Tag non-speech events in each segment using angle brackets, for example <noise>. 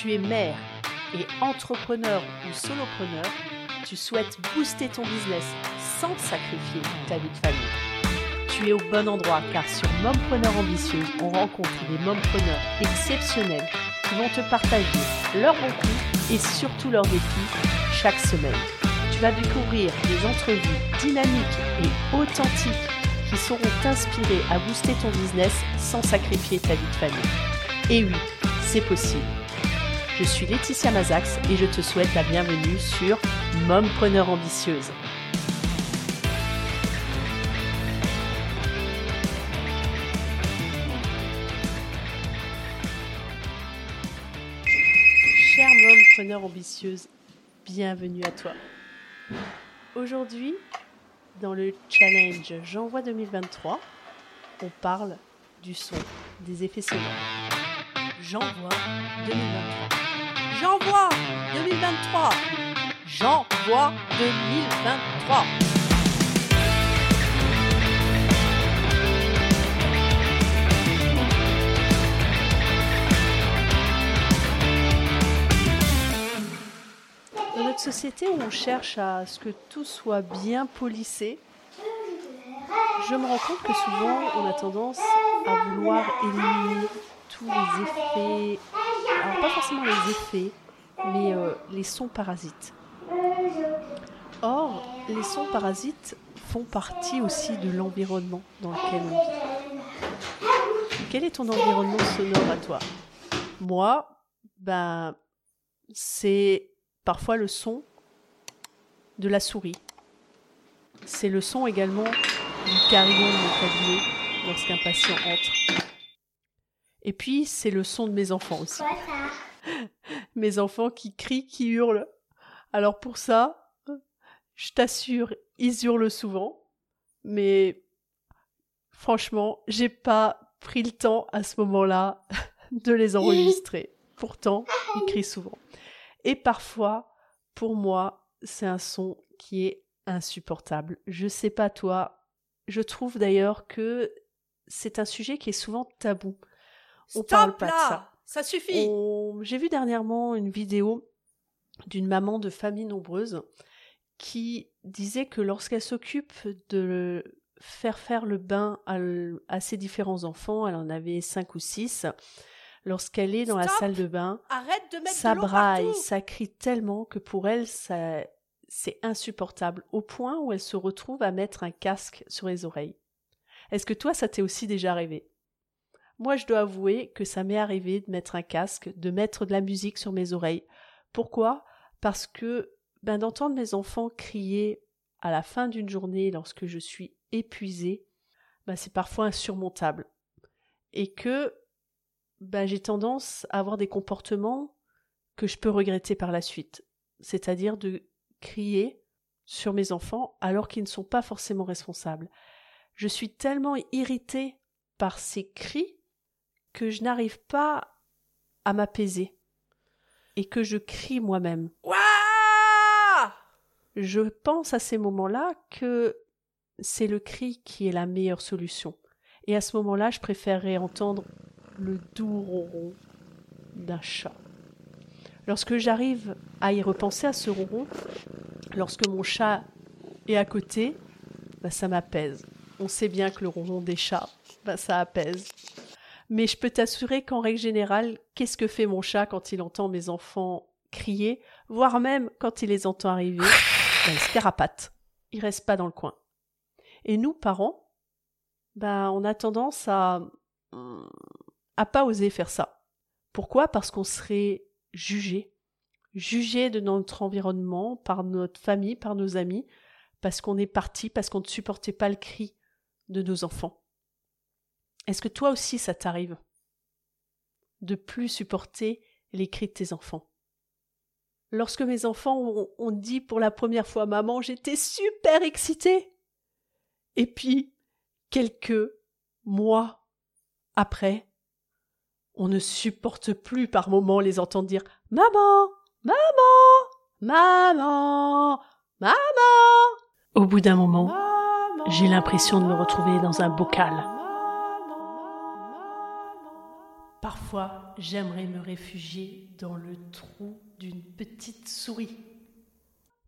Tu es mère et entrepreneur ou solopreneur, tu souhaites booster ton business sans sacrifier ta vie de famille. Tu es au bon endroit car sur Mompreneur Ambitieuse, on rencontre des mompreneurs exceptionnels qui vont te partager leurs bons et surtout leurs défis chaque semaine. Tu vas découvrir des entrevues dynamiques et authentiques qui sauront t'inspirer à booster ton business sans sacrifier ta vie de famille. Et oui, c'est possible. Je suis Laetitia Mazax et je te souhaite la bienvenue sur Mompreneur Ambitieuse. Chère Mompreneur Ambitieuse, bienvenue à toi. Aujourd'hui, dans le challenge J'envoie 2023, on parle du son, des effets sonores. J'envoie 2023. J'envoie 2023. J'envoie 2023. Dans notre société où on cherche à ce que tout soit bien polissé, je me rends compte que souvent on a tendance à vouloir éliminer tous les effets, alors pas forcément les effets, mais euh, les sons parasites. Or, les sons parasites font partie aussi de l'environnement dans lequel on vit. Quel est ton environnement sonore à toi? Moi, ben, c'est parfois le son de la souris. C'est le son également du carillon de mon cabinet lorsqu'un patient entre. Et puis, c'est le son de mes enfants aussi. <laughs> mes enfants qui crient, qui hurlent. Alors pour ça, je t'assure, ils hurlent souvent. Mais franchement, j'ai pas pris le temps à ce moment-là <laughs> de les enregistrer. Pourtant, ils crient souvent. Et parfois, pour moi, c'est un son qui est insupportable. Je sais pas toi, je trouve d'ailleurs que c'est un sujet qui est souvent tabou. On Stop parle pas là de ça. Ça suffit On- J'ai vu dernièrement une vidéo d'une maman de famille nombreuse qui disait que lorsqu'elle s'occupe de faire faire le bain à, ses différents enfants, elle en avait cinq ou six, lorsqu'elle est dans la salle de bain, Arrête de mettre ça de braille, partout ça crie tellement que pour elle, ça, c'est insupportable, au point où elle se retrouve à mettre un casque sur les oreilles. Est-ce que toi, ça t'est aussi déjà arrivé? Moi, je dois avouer que ça m'est arrivé de mettre un casque, de mettre de la musique sur mes oreilles. Pourquoi? Parce que ben, d'entendre mes enfants crier à la fin d'une journée lorsque je suis épuisée, ben, c'est parfois insurmontable. Et que ben, j'ai tendance à avoir des comportements que je peux regretter par la suite. C'est-à-dire de crier sur mes enfants alors qu'ils ne sont pas forcément responsables. Je suis tellement irritée par ces cris que je n'arrive pas à m'apaiser et que je crie moi-même. Je pense à ces moments-là que c'est le cri qui est la meilleure solution. Et à ce moment-là, je préférerais entendre le doux ronron d'un chat. Lorsque j'arrive à y repenser à ce ronron, lorsque mon chat est à côté, bah, ça m'apaise. On sait bien que le ronron des chats, bah, ça apaise. Mais je peux t'assurer qu'en règle générale, qu'est-ce que fait mon chat quand il entend mes enfants crier, voire même quand il les entend arriver, <laughs> bah, il se carapate. Il reste pas dans le coin. Et nous, parents, bah, on a tendance à, à pas oser faire ça. Pourquoi? Parce qu'on serait jugé, jugé de notre environnement, par notre famille, par nos amis, parce qu'on est parti, parce qu'on ne supportait pas le cri de nos enfants. Est-ce que toi aussi ça t'arrive de plus supporter les cris de tes enfants? Lorsque mes enfants ont, ont dit pour la première fois maman, j'étais super excitée. Et puis, quelques mois après, on ne supporte plus par moments les entendre dire Maman, maman, maman, maman. Au bout d'un moment, j'ai l'impression de me retrouver dans un bocal. Parfois, j'aimerais me réfugier dans le trou d'une petite souris.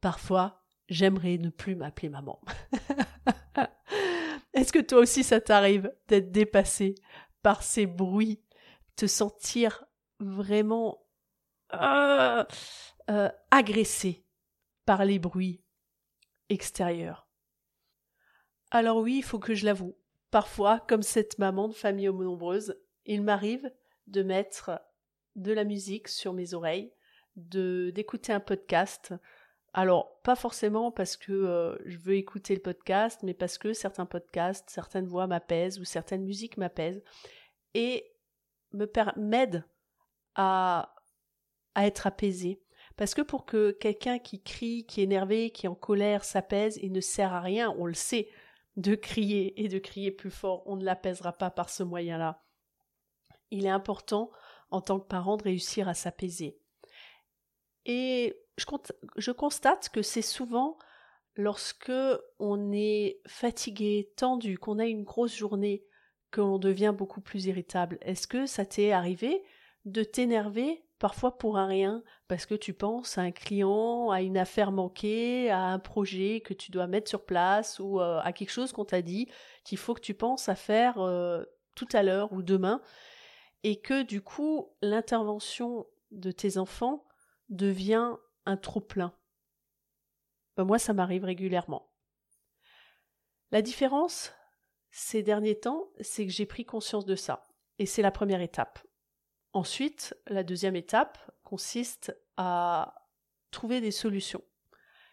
Parfois, j'aimerais ne plus m'appeler maman. <laughs> Est-ce que toi aussi ça t'arrive d'être dépassé par ces bruits, te sentir vraiment euh, euh, agressé par les bruits extérieurs? Alors oui, il faut que je l'avoue. Parfois, comme cette maman de famille nombreuse, il m'arrive de mettre de la musique sur mes oreilles, de d'écouter un podcast. Alors, pas forcément parce que euh, je veux écouter le podcast, mais parce que certains podcasts, certaines voix m'apaisent ou certaines musiques m'apaisent et m'aident à, à être apaisé. Parce que pour que quelqu'un qui crie, qui est énervé, qui est en colère s'apaise, il ne sert à rien, on le sait, de crier et de crier plus fort. On ne l'apaisera pas par ce moyen-là il est important en tant que parent de réussir à s'apaiser. Et je, constate que c'est souvent lorsque on est fatigué, tendu, qu'on a une grosse journée, qu'on devient beaucoup plus irritable. Est-ce que ça t'est arrivé de t'énerver parfois pour un rien, parce que tu penses à un client, à une affaire manquée, à un projet que tu dois mettre sur place ou euh, à quelque chose qu'on t'a dit qu'il faut que tu penses à faire euh, tout à l'heure ou demain et que du coup l'intervention de tes enfants devient un trop-plein. Ben, moi, ça m'arrive régulièrement. La différence, ces derniers temps, c'est que j'ai pris conscience de ça. Et c'est la première étape. Ensuite, la deuxième étape consiste à trouver des solutions.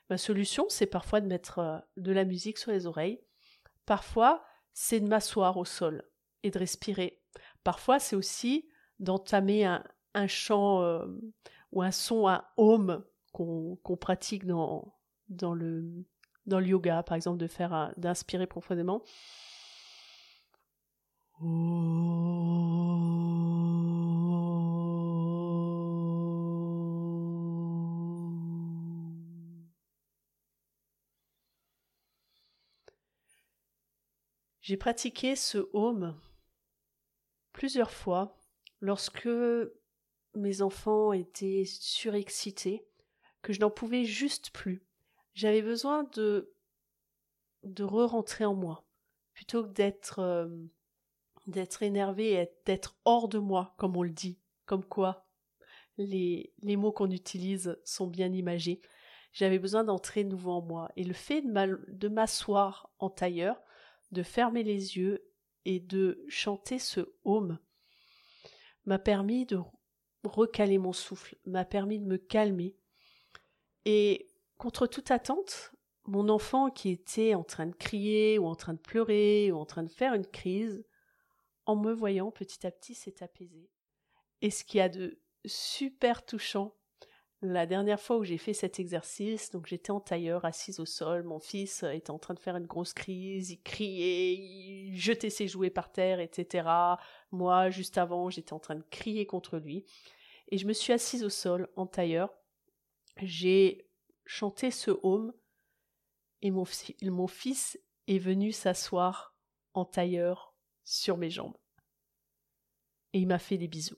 Ma solution, c'est parfois de mettre euh, de la musique sur les oreilles. Parfois, c'est de m'asseoir au sol et de respirer Parfois, c'est aussi d'entamer un, chant euh, ou un son, un home qu'on pratique dans, dans, le, dans le yoga, par exemple, de faire d'inspirer profondément. J'ai pratiqué ce home plusieurs fois lorsque mes enfants étaient surexcités, que je n'en pouvais juste plus. J'avais besoin de de re-rentrer en moi plutôt que d'être euh, d'être énervé et d'être hors de moi comme on le dit comme quoi les, les mots qu'on utilise sont bien imagés j'avais besoin d'entrer nouveau en moi et le fait de m'asseoir en tailleur de fermer les yeux et de chanter ce home m'a permis de recaler mon souffle, m'a permis de me calmer. Et contre toute attente, mon enfant qui était en train de crier ou en train de pleurer ou en train de faire une crise, en me voyant petit à petit s'est apaisé. Et ce qui a de super touchant, la dernière fois où j'ai fait cet exercice, donc j'étais en tailleur, assise au sol, mon fils était en train de faire une grosse crise, il criait, il jetait ses jouets par terre, etc. Moi, juste avant, j'étais en train de crier contre lui. Et je me suis assise au sol, en tailleur. J'ai chanté ce home, et mon, mon fils est venu s'asseoir en tailleur sur mes jambes. Et il m'a fait des bisous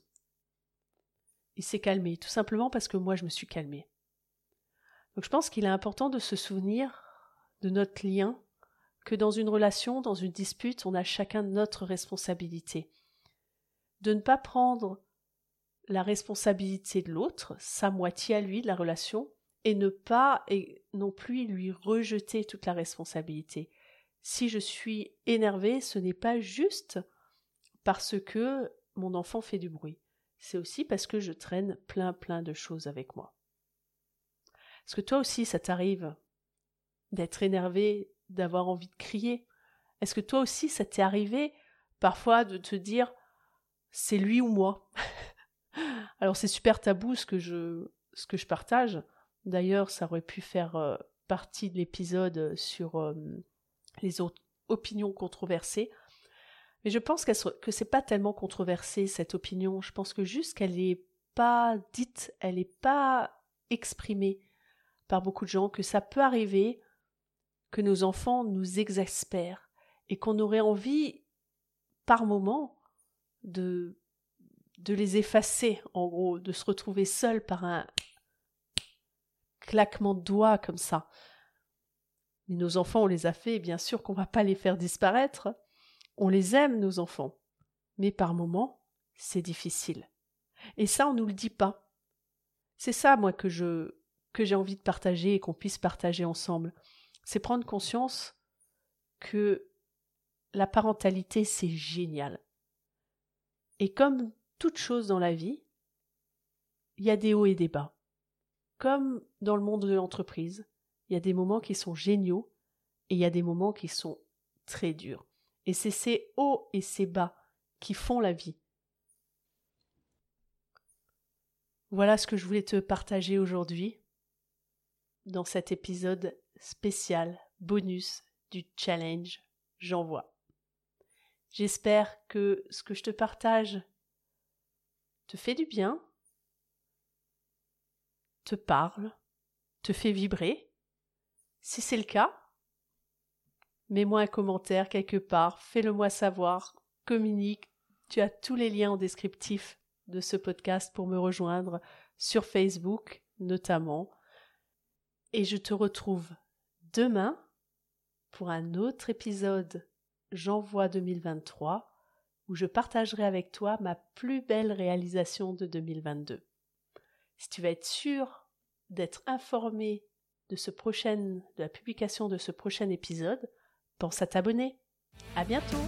il s'est calmé, tout simplement parce que moi je me suis calmée. Donc je pense qu'il est important de se souvenir de notre lien, que dans une relation, dans une dispute, on a chacun notre responsabilité. De ne pas prendre la responsabilité de l'autre, sa moitié à lui de la relation, et ne pas et non plus lui rejeter toute la responsabilité. Si je suis énervée, ce n'est pas juste parce que mon enfant fait du bruit c'est aussi parce que je traîne plein plein de choses avec moi. Est-ce que toi aussi ça t'arrive d'être énervé, d'avoir envie de crier Est-ce que toi aussi ça t'est arrivé parfois de te dire c'est lui ou moi? <laughs> Alors c'est super tabou ce que je ce que je partage. D'ailleurs, ça aurait pu faire euh, partie de l'épisode sur euh, les autres opinions controversées. Mais je pense que que c'est pas tellement controversé cette opinion. Je pense que juste qu'elle n'est pas dite, elle n'est pas exprimée par beaucoup de gens, que ça peut arriver que nos enfants nous exaspèrent et qu'on aurait envie, par moment, de de les effacer, en gros, de se retrouver seul par un claquement de doigts comme ça. Mais nos enfants, on les a fait, et bien sûr qu'on va pas les faire disparaître. On les aime, nos enfants. Mais par moments, c'est difficile. Et ça, on nous le dit pas. C'est ça, moi, que je, que j'ai envie de partager et qu'on puisse partager ensemble. C'est prendre conscience que la parentalité, c'est génial. Et comme toute chose dans la vie, il y a des hauts et des bas. Comme dans le monde de l'entreprise, il y a des moments qui sont géniaux et il y a des moments qui sont très durs. Et c'est ces hauts et ces bas qui font la vie. Voilà ce que je voulais te partager aujourd'hui dans cet épisode spécial bonus du challenge J'envoie. J'espère que ce que je te partage te fait du bien, te parle, te fait vibrer. Si c'est le cas, mets-moi un commentaire quelque part, fais-le moi savoir, communique. Tu as tous les liens en descriptif de ce podcast pour me rejoindre sur Facebook notamment. Et je te retrouve demain pour un autre épisode J'envoie 2023 où je partagerai avec toi ma plus belle réalisation de 2022. Si tu veux être sûr d'être informé de ce prochain, de la publication de ce prochain épisode, pense à t'abonner. À bientôt!